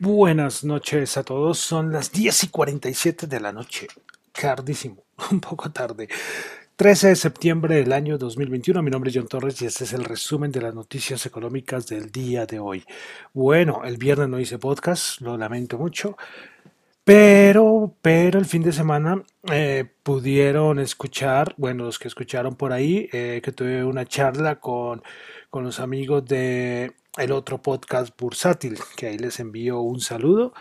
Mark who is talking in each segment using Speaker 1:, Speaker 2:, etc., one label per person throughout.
Speaker 1: Buenas noches a todos, son las 10 y 47 de la noche. Cardísimo, un poco tarde. 13 de septiembre del año 2021, mi nombre es John Torres y este es el resumen de las noticias económicas del día de hoy. Bueno, el viernes no hice podcast, lo lamento mucho, pero, pero el fin de semana eh, pudieron escuchar, bueno, los que escucharon por ahí, eh, que tuve una charla con, con los amigos de el otro podcast bursátil, que ahí les envío un saludo.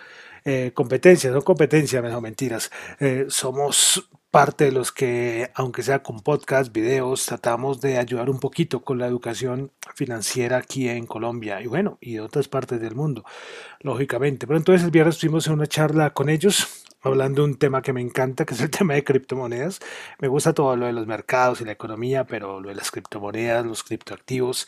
Speaker 1: Eh, competencia, no competencia, no mentiras. Eh, somos parte de los que, aunque sea con podcast, videos, tratamos de ayudar un poquito con la educación financiera aquí en Colombia y bueno, y de otras partes del mundo, lógicamente. Pero entonces el viernes estuvimos en una charla con ellos hablando de un tema que me encanta, que es el tema de criptomonedas. Me gusta todo lo de los mercados y la economía, pero lo de las criptomonedas, los criptoactivos,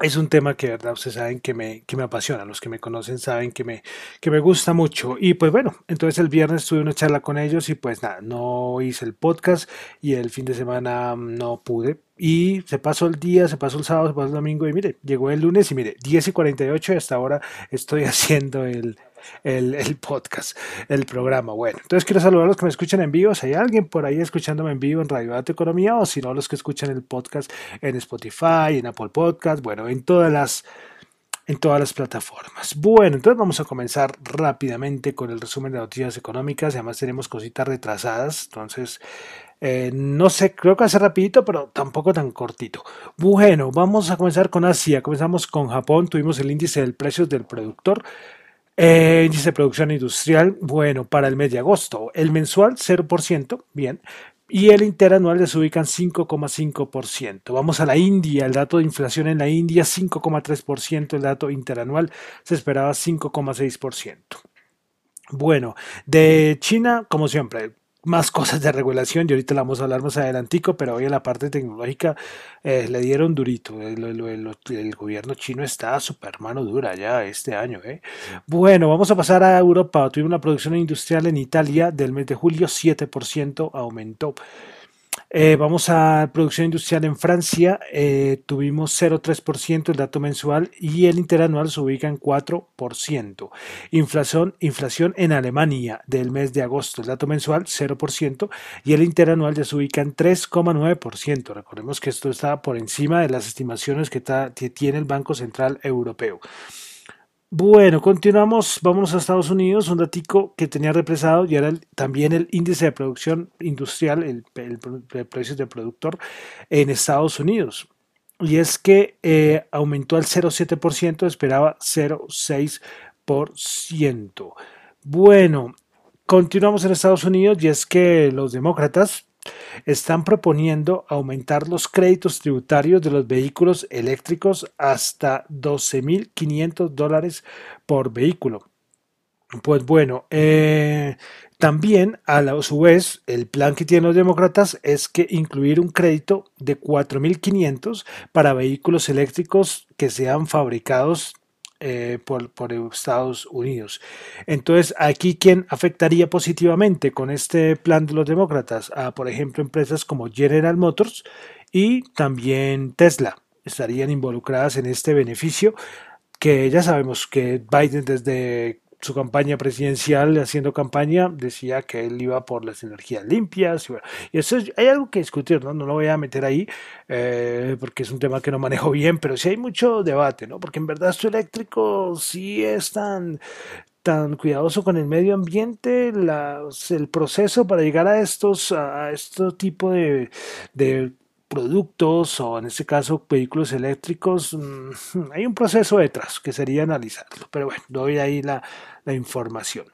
Speaker 1: es un tema que, verdad, ustedes saben que me, que me apasiona. Los que me conocen saben que me, que me gusta mucho. Y pues bueno, entonces el viernes tuve una charla con ellos y pues nada, no hice el podcast y el fin de semana no pude. Y se pasó el día, se pasó el sábado, se pasó el domingo y mire, llegó el lunes y mire, 10 y 48 y hasta ahora estoy haciendo el, el, podcast, el programa. Bueno, entonces quiero saludar a los que me escuchan en vivo. Si hay alguien por ahí escuchándome en vivo en Radio Data Economía o si no, los que escuchan el podcast en Spotify, en Apple Podcast, bueno, en todas las en todas las plataformas. Bueno, entonces vamos a comenzar rápidamente con el resumen de noticias económicas. Además tenemos cositas retrasadas, entonces eh, no sé, creo que hace rapidito, pero tampoco tan cortito. Bueno, vamos a comenzar con Asia. Comenzamos con Japón. Tuvimos el índice del precio del productor eh, índice de producción industrial, bueno, para el mes de agosto. El mensual 0%, bien. Y el interanual se ubica en 5,5%. Vamos a la India, el dato de inflación en la India 5,3%, el dato interanual se esperaba 5,6%. Bueno, de China, como siempre, más cosas de regulación y ahorita la vamos a hablar más adelantico, pero hoy en la parte tecnológica eh, le dieron durito. El, gobierno chino está super mano dura ya este año. ¿eh? Bueno, vamos a pasar a Europa. Tuvimos una producción industrial en Italia del mes de julio, 7% aumentó. Eh, vamos a producción industrial en Francia, eh, tuvimos 0,3% el dato mensual y el interanual se ubica en 4%. Inflación, inflación en Alemania del mes de agosto, el dato mensual 0% y el interanual ya se ubica en 3,9%. Recordemos que esto está por encima de las estimaciones que tiene el Banco Central Europeo. Bueno, continuamos, vamos a Estados Unidos, un datico que tenía represado y era también el índice de producción industrial, el, precio del productor en Estados Unidos. Y es que eh, aumentó al 0,7%, esperaba 0,6%. Bueno, continuamos en Estados Unidos y es que los demócratas están proponiendo aumentar los créditos tributarios de los vehículos eléctricos hasta 12.500 dólares por vehículo. Pues bueno, eh, también a, la, su vez el plan que tienen los demócratas es que incluir un crédito de 4.500 para vehículos eléctricos que sean fabricados eh, por, Estados Unidos. Entonces, aquí, ¿quién afectaría positivamente con este plan de los demócratas? A, por ejemplo, empresas como General Motors y también Tesla estarían involucradas en este beneficio que ya sabemos que Biden desde su campaña presidencial, haciendo campaña, decía que él iba por las energías limpias. Y, eso hay algo que discutir, ¿no? No lo voy a meter ahí eh, porque es un tema que no manejo bien, pero sí hay mucho debate, ¿no? Porque en verdad esto eléctrico sí es tan, tan cuidadoso con el medio ambiente, el proceso para llegar a estos, a este tipo de productos o en este caso vehículos eléctricos, mm, hay un proceso detrás que sería analizarlo. Pero bueno, doy ahí la, la información.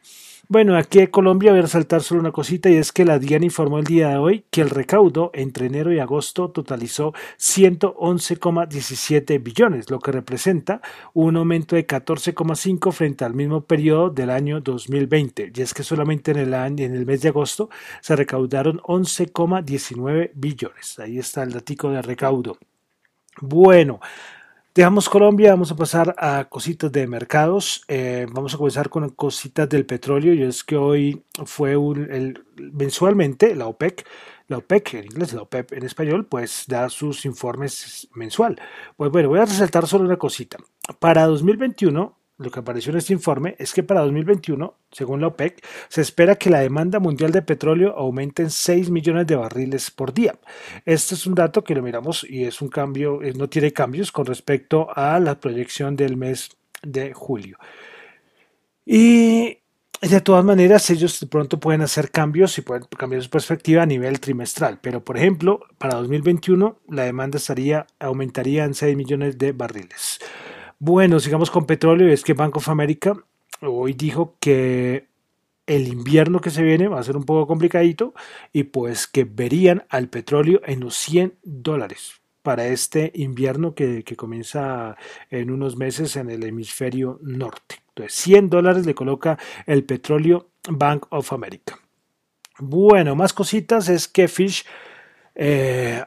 Speaker 1: Bueno, aquí en Colombia voy a resaltar solo una cosita y es que la DIAN informó el día de hoy que el recaudo entre enero y agosto totalizó 111,17 billones, lo que representa un aumento de 14,5 frente al mismo periodo del año 2020. Y es que solamente en el, año, en el mes de agosto se recaudaron 11,19 billones. Ahí está el datico de recaudo. Bueno, Dejamos Colombia, vamos a pasar a cositas de mercados. Eh, vamos a comenzar con cositas del petróleo. Y es que hoy fue un, el, mensualmente la OPEC, la OPEC en inglés, la OPEP en español, pues da sus informes mensual. Pues bueno, voy a resaltar solo una cosita. Para 2021 lo que apareció en este informe es que para 2021, según la OPEC, se espera que la demanda mundial de petróleo aumente en 6 millones de barriles por día. Este es un dato que lo miramos y es un cambio, no tiene cambios con respecto a la proyección del mes de julio. Y de todas maneras, ellos de pronto pueden hacer cambios y pueden cambiar su perspectiva a nivel trimestral. Pero, por ejemplo, para 2021 la demanda estaría, aumentaría en 6 millones de barriles. Bueno, sigamos con petróleo. Es que Bank of America hoy dijo que el invierno que se viene va a ser un poco complicadito y pues que verían al petróleo en los 100 dólares para este invierno que, que comienza en unos meses en el hemisferio norte. Entonces, 100 dólares le coloca el petróleo Bank of America. Bueno, más cositas es que Fish eh,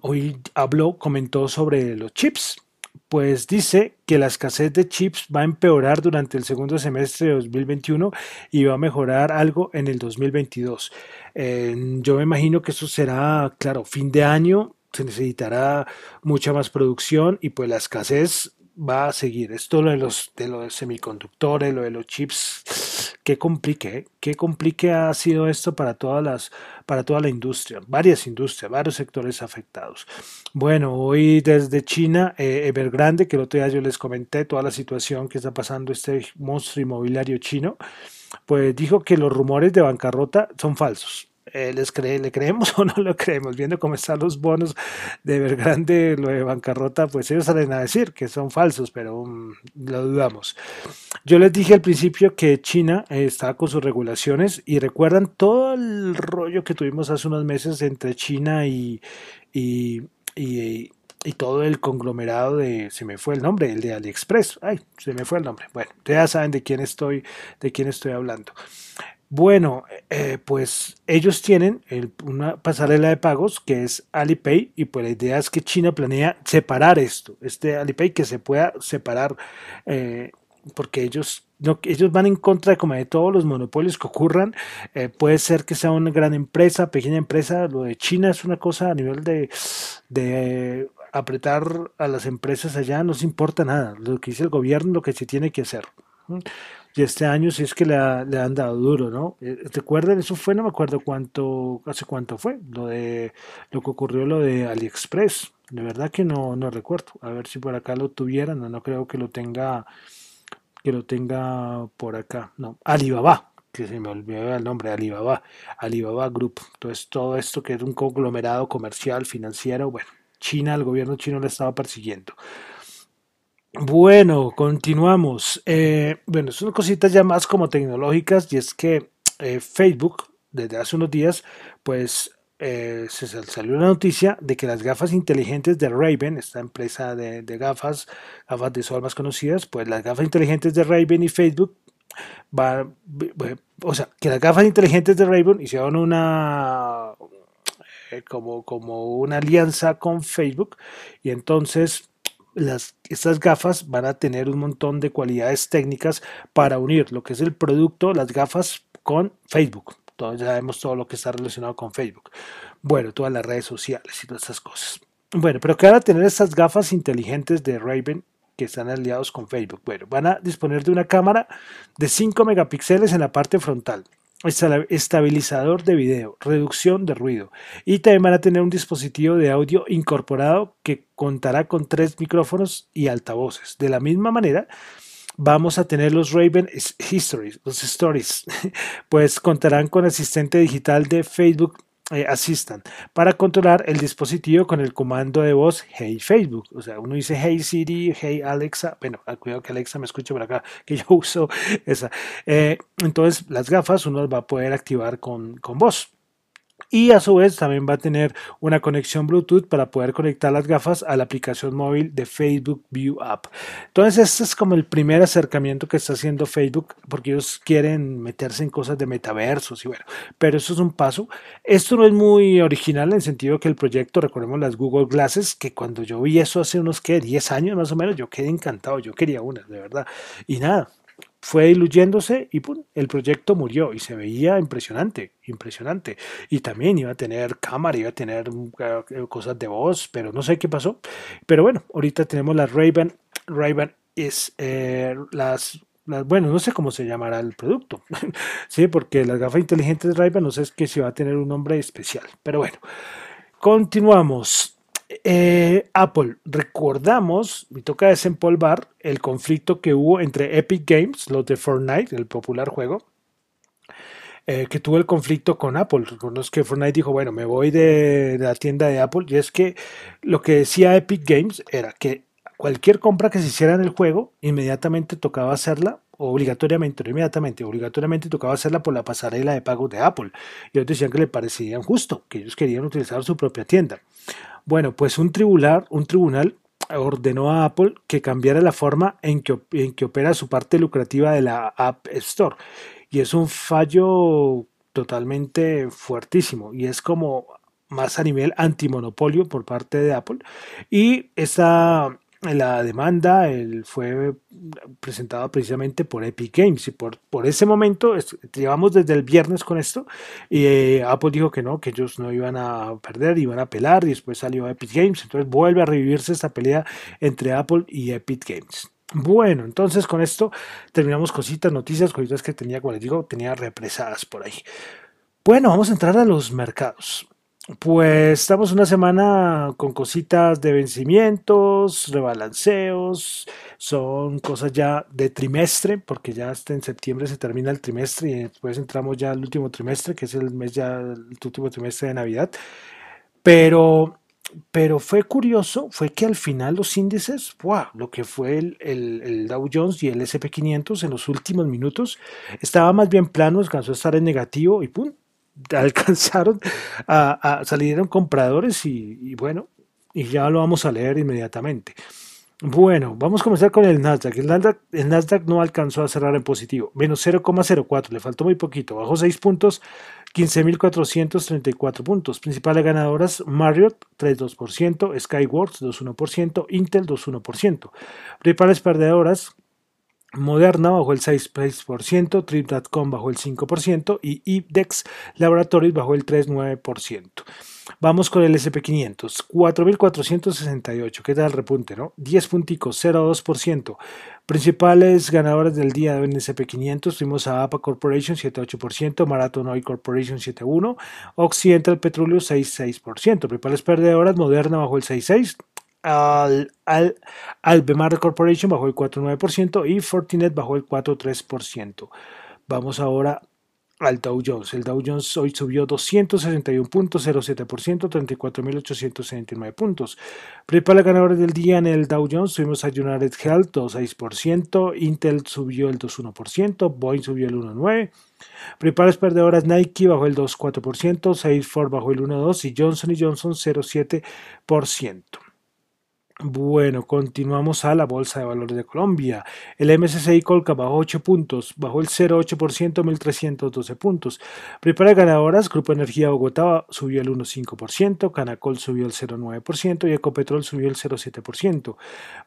Speaker 1: hoy habló, comentó sobre los chips pues dice que la escasez de chips va a empeorar durante el segundo semestre de 2021 y va a mejorar algo en el 2022. yo me imagino que eso será, claro, fin de año, se necesitará mucha más producción y pues la escasez va a seguir. Esto lo de los, de los semiconductores, lo de los chips, qué complique, ¿eh? qué complique ha sido esto para todas las, para toda la industria, varias industrias, varios sectores afectados. Bueno, hoy desde China, eh, Evergrande, que el otro día yo les comenté toda la situación que está pasando este monstruo inmobiliario chino, pues dijo que los rumores de bancarrota son falsos eh, les cree, le creemos o no lo creemos, viendo cómo están los bonos de Evergrande, lo de bancarrota, pues ellos salen a decir que son falsos, pero um, lo dudamos. Yo les dije al principio que China eh, está con sus regulaciones y recuerdan todo el rollo que tuvimos hace unos meses entre China y, y, y, y todo el conglomerado de, se me fue el nombre, el de AliExpress, ay, se me fue el nombre. Bueno, ya saben de quién estoy, de quién estoy hablando. Bueno, eh, pues ellos tienen una pasarela de pagos que es Alipay y pues la idea es que China planea separar esto, este Alipay que se pueda separar eh, porque ellos no, ellos van en contra de, como de todos los monopolios que ocurran. Eh, puede ser que sea una gran empresa, pequeña empresa. Lo de China es una cosa a nivel de, de apretar a las empresas allá, no se importa nada. Lo que dice el gobierno, lo que se tiene que hacer. Y este año sí es que le, han dado duro, ¿no? Eh, ¿Recuerdan? Eso fue, no me acuerdo cuánto, hace cuánto fue, lo de lo que ocurrió lo de AliExpress. De verdad que no, no recuerdo. A ver si por acá lo tuvieran, no, no creo que lo tenga, que lo tenga por acá. No, Alibaba, que se me olvidó el nombre, Alibaba, Alibaba Group. Entonces todo esto que es un conglomerado comercial, financiero, bueno, China, el gobierno chino le estaba persiguiendo. Bueno, continuamos. Eh, bueno, son cositas ya más como tecnológicas y es que eh, Facebook desde hace unos días pues eh, se salió la noticia de que las gafas inteligentes de Raven, esta empresa de, gafas, gafas de sol más conocidas, pues las gafas inteligentes de Raven y Facebook van, o sea, que las gafas inteligentes de Raven hicieron una como, como una alianza con Facebook y entonces las, estas gafas van a tener un montón de cualidades técnicas para unir lo que es el producto, las gafas, con Facebook. Todos ya sabemos todo lo que está relacionado con Facebook. Bueno, todas las redes sociales y todas estas cosas. Bueno, pero que van a tener estas gafas inteligentes de Raven que están aliados con Facebook. Bueno, van a disponer de una cámara de 5 megapíxeles en la parte frontal estabilizador de video, reducción de ruido y también van a tener un dispositivo de audio incorporado que contará con tres micrófonos y altavoces. De la misma manera, vamos a tener los Raven Histories, los Stories, pues contarán con asistente digital de Facebook eh, para controlar el dispositivo con el comando de voz Hey Facebook. O sea, uno dice Hey Siri, Hey Alexa. Bueno, ah, cuidado que Alexa me escuche por acá, que yo uso esa. Eh, entonces, las gafas uno las va a poder activar con, con voz y a su vez también va a tener una conexión Bluetooth para poder conectar las gafas a la aplicación móvil de Facebook View App. Entonces este es como el primer acercamiento que está haciendo Facebook porque ellos quieren meterse en cosas de metaversos y bueno, pero eso es un paso. Esto no es muy original en el sentido que el proyecto, recordemos las Google Glasses, que cuando yo vi eso hace unos que 10 años más o menos, yo quedé encantado, yo quería una, de verdad. Y nada, fue diluyéndose y el proyecto murió y se veía impresionante, impresionante. Y también iba a tener cámara, iba a tener eh, cosas de voz, pero no sé qué pasó. Pero bueno, ahorita tenemos las Raven, Raven es eh, las, bueno, no sé cómo se llamará el producto, sí, porque las gafas inteligentes de ray no sé que si va a tener un nombre especial, pero bueno, continuamos. Eh, Apple, recordamos, me toca desempolvar el conflicto que hubo entre Epic Games, los de Fortnite, el popular juego, eh, que tuvo el conflicto con Apple. Recuerdo que Fortnite dijo, bueno, me voy de, la tienda de Apple. Y es que lo que decía Epic Games era que cualquier compra que se hiciera en el juego, inmediatamente tocaba hacerla obligatoriamente, no inmediatamente, obligatoriamente tocaba hacerla por la pasarela de pago de Apple. Y ellos decían que le parecía injusto, que ellos querían utilizar su propia tienda. Bueno, pues un tribunal, un tribunal ordenó a Apple que cambiara la forma en que, en que opera su parte lucrativa de la App Store. Y es un fallo totalmente fuertísimo. Y es como más a nivel antimonopolio por parte de Apple. Y esa la demanda fue presentada precisamente por Epic Games y por, ese momento llevamos desde el viernes con esto y eh, Apple dijo que no, que ellos no iban a perder, iban a apelar y después salió Epic Games, entonces vuelve a revivirse esta pelea entre Apple y Epic Games. Bueno, entonces con esto terminamos cositas, noticias, cositas que tenía, como les digo, tenía represadas por ahí. Bueno, vamos a entrar a los mercados. Pues estamos una semana con cositas de vencimientos, rebalanceos, son cosas ya de trimestre, porque ya hasta en septiembre se termina el trimestre y después entramos ya al último trimestre, que es el mes ya, el último trimestre de Navidad. Pero, pero fue curioso, fue que al final los índices, wow, lo que fue el, el, el Dow Jones y el SP500 en los últimos minutos, estaba más bien plano, alcanzó a estar en negativo y pum, alcanzaron a, salieron compradores y, bueno, y ya lo vamos a leer inmediatamente. Bueno, vamos a comenzar con el Nasdaq. El Nasdaq, el Nasdaq no alcanzó a cerrar en positivo, menos 0,04, le faltó muy poquito, bajó 6 puntos, 15.434 puntos. Principales ganadoras, Marriott 3,2%, Skyworks 2,1%, Intel 2,1%. Principales perdedoras, Moderna bajó el 6%, Trip.com bajó el 5% y IBDEX Laboratories bajó el 3,9%. Vamos con el SP500, 4.468, ¿qué tal el repunte, no? 10 punticos, 0,2%. Principales ganadores del día en SP500, tuvimos a APA Corporation 7,8%, Marathon Oil Corporation 7,1%, Occidental Petroleum 6,6%. Principales perdedoras, Moderna bajó el 6,6%, al, al, Corporation bajó el 4,9% y Fortinet bajó el 4,3%. Vamos ahora al Dow Jones. El Dow Jones hoy subió 261.07%, 34.869 puntos. Principales ganadores del día en el Dow Jones tuvimos a United Health 2,6%, Intel subió el 2,1%, Boeing subió el 1,9%. Principales perdedoras Nike bajó el 2,4%, Salesforce bajó el 1,2% y Johnson Johnson 0,7%. Bueno, continuamos a la Bolsa de Valores de Colombia. El MSCI Colca bajó 8 puntos, bajó el 0,8%, 1.312 puntos. Prepara ganadoras, Grupo Energía Bogotá subió el 1,5%, Canacol subió el 0,9% y Ecopetrol subió el 0,7%.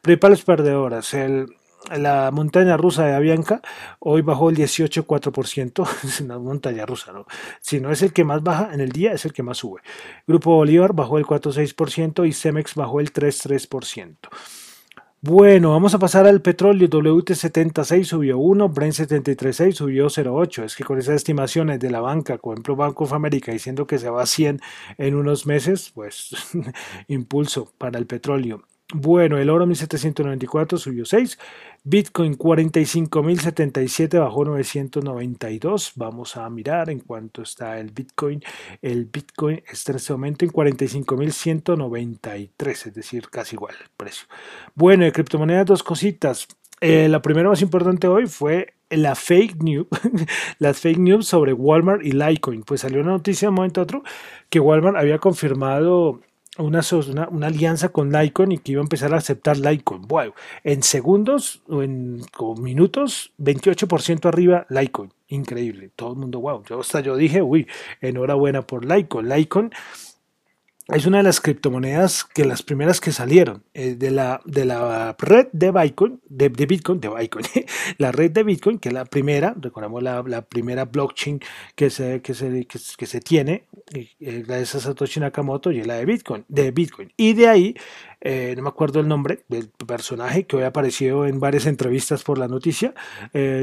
Speaker 1: Principales perdedoras, el la montaña rusa de Avianca hoy bajó el 18,4%, es una montaña rusa, ¿no? Si no es el que más baja en el día, es el que más sube. Grupo Bolívar bajó el 4,6% y Cemex bajó el 3,3%. Bueno, vamos a pasar al petróleo. WT76 subió 1, Brent 73.6 subió 0.8. Es que con esas estimaciones de la banca, por ejemplo Banco of America diciendo que se va a 100 en unos meses, pues impulso para el petróleo. Bueno, el oro 1794 subió 6, Bitcoin 45.077 bajó 992. Vamos a mirar en cuánto está el Bitcoin. El Bitcoin está en este momento en 45.193, es decir, casi igual el precio. Bueno, de criptomonedas dos cositas. Eh, la primera más importante hoy fue la fake news, las fake news sobre Walmart y Litecoin. Pues salió una noticia de un momento a otro que Walmart había confirmado una, una, alianza con Lycon y que iba a empezar a aceptar Lycon. Bueno, en segundos o en minutos, 28% arriba Lycon. Increíble. Todo el mundo, wow. Yo hasta yo dije, uy, enhorabuena por Lycon. Lycon es una de las criptomonedas que las primeras que salieron eh, de, la, de la red de Bitcoin, de, Bitcoin, de Bitcoin, la red de Bitcoin, que es la primera, recordamos la, la primera blockchain que se, que se, que, se tiene, eh, gracias a Satoshi Nakamoto, y la de Bitcoin, de Bitcoin. Y de ahí, eh, no me acuerdo el nombre del personaje que hoy ha aparecido en varias entrevistas por la noticia,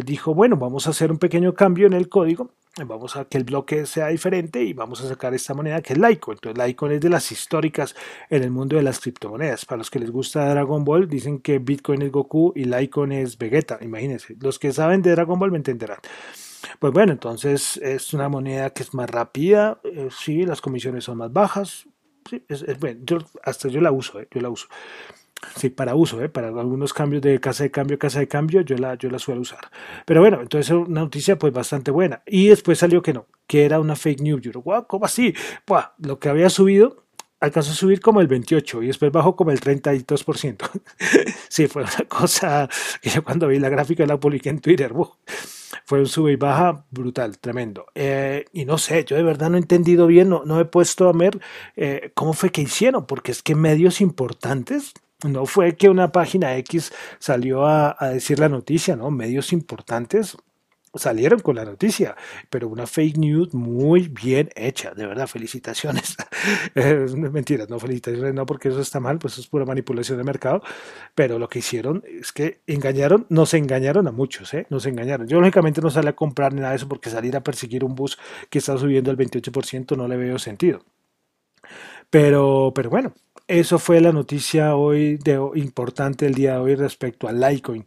Speaker 1: dijo, bueno, vamos a hacer un pequeño cambio en el código vamos a que el bloque sea diferente y vamos a sacar esta moneda que es Litecoin. Entonces Litecoin es de las históricas en el mundo de las criptomonedas. Para los que les gusta Dragon Ball, dicen que Bitcoin es Goku y Litecoin es Vegeta. Imagínense, los que saben de Dragon Ball me entenderán. Pues bueno, entonces es una moneda que es más rápida, eh, sí, las comisiones son más bajas, sí, es, bueno, hasta yo la uso, eh, yo la uso sí, para uso, ¿eh? para algunos cambios de casa de cambio, casa de cambio, yo la, yo la suelo usar. Pero bueno, entonces una noticia pues bastante buena. Y después salió que no, que era una fake news. Yo, wow, ¿cómo así? Buah, lo que había subido alcanzó a subir como el 28 y después bajó como el 32%. sí, fue una cosa que yo cuando vi la gráfica la publiqué en Twitter, fue un sube y baja brutal, tremendo. Eh, y no sé, yo de verdad no he entendido bien, no, no he puesto a ver eh, cómo fue que hicieron, porque es que medios importantes no fue que una página X salió a, decir la noticia, ¿no? Medios importantes salieron con la noticia, pero una fake news muy bien hecha, de verdad, felicitaciones. es mentira, no felicitaciones, no, porque eso está mal, pues es pura manipulación de mercado, pero lo que hicieron es que engañaron, nos engañaron a muchos, ¿eh? Nos engañaron. Yo lógicamente no salí a comprar ni nada de eso porque salir a perseguir un bus que está subiendo el 28% no le veo sentido. Pero, pero bueno, eso fue la noticia hoy de, importante el día de hoy respecto a Litecoin.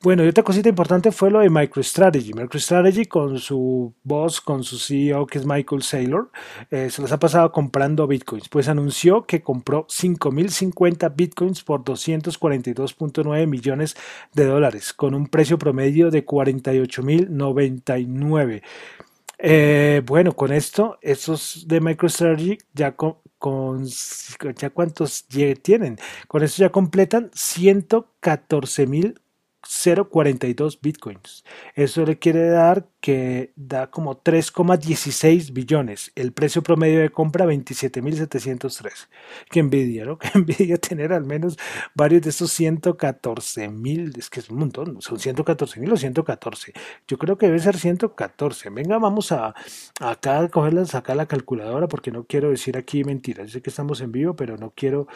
Speaker 1: Bueno, y otra cosita importante fue lo de MicroStrategy. MicroStrategy con su boss, con su CEO que es Michael Saylor, eh, se les ha pasado comprando bitcoins. Pues anunció que compró 5.050 bitcoins por 242.9 millones de dólares, con un precio promedio de 48.099. Eh, bueno, con esto, estos de MicroStrategy ya con, con ya cuántos tienen. Con eso ya completan 114 mil 0.42 bitcoins. Eso le quiere dar que da como 3,16 billones. El precio promedio de compra 27.703. Qué envidia, ¿no? Qué envidia tener al menos varios de estos 114.000. Es que es un montón. Son 114.000 o 114. Yo creo que debe ser 114. Venga, vamos a acá a cogerla, sacar la calculadora porque no quiero decir aquí mentiras. Yo sé que estamos en vivo, pero no quiero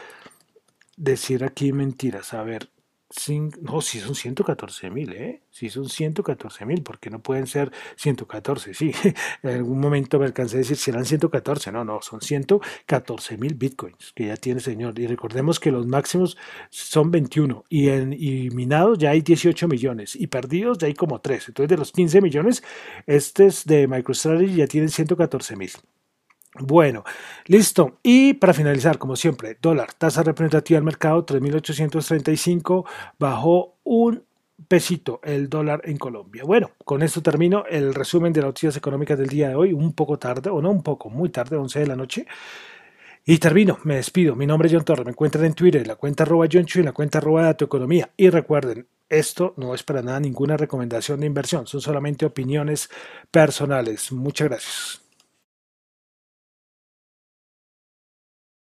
Speaker 1: decir aquí mentiras. A ver, no, si son 114 mil, ¿eh? Si son 114 mil, porque no pueden ser 114, sí. en algún momento me alcancé a decir si eran 114, no, no, son 114 mil bitcoins que ya tiene señor. Y recordemos que los máximos son 21 y, en, y minados ya hay 18 millones y perdidos ya hay como 3. Entonces de los 15 millones, este es de MicroStrategy ya tienen 114 mil. Bueno, listo. Y para finalizar, como siempre, dólar, tasa representativa del mercado 3.835, bajó un pesito el dólar en Colombia. Bueno, con esto termino el resumen de las noticias económicas del día de hoy, un poco tarde, o no un poco, muy tarde, 11 de la noche. Y termino, me despido. Mi nombre es John Torres, me encuentran en Twitter, la cuenta arroba John Chu y la cuenta arroba Dato Economía. Y recuerden, esto no es para nada ninguna recomendación de inversión, son solamente opiniones personales. Muchas gracias.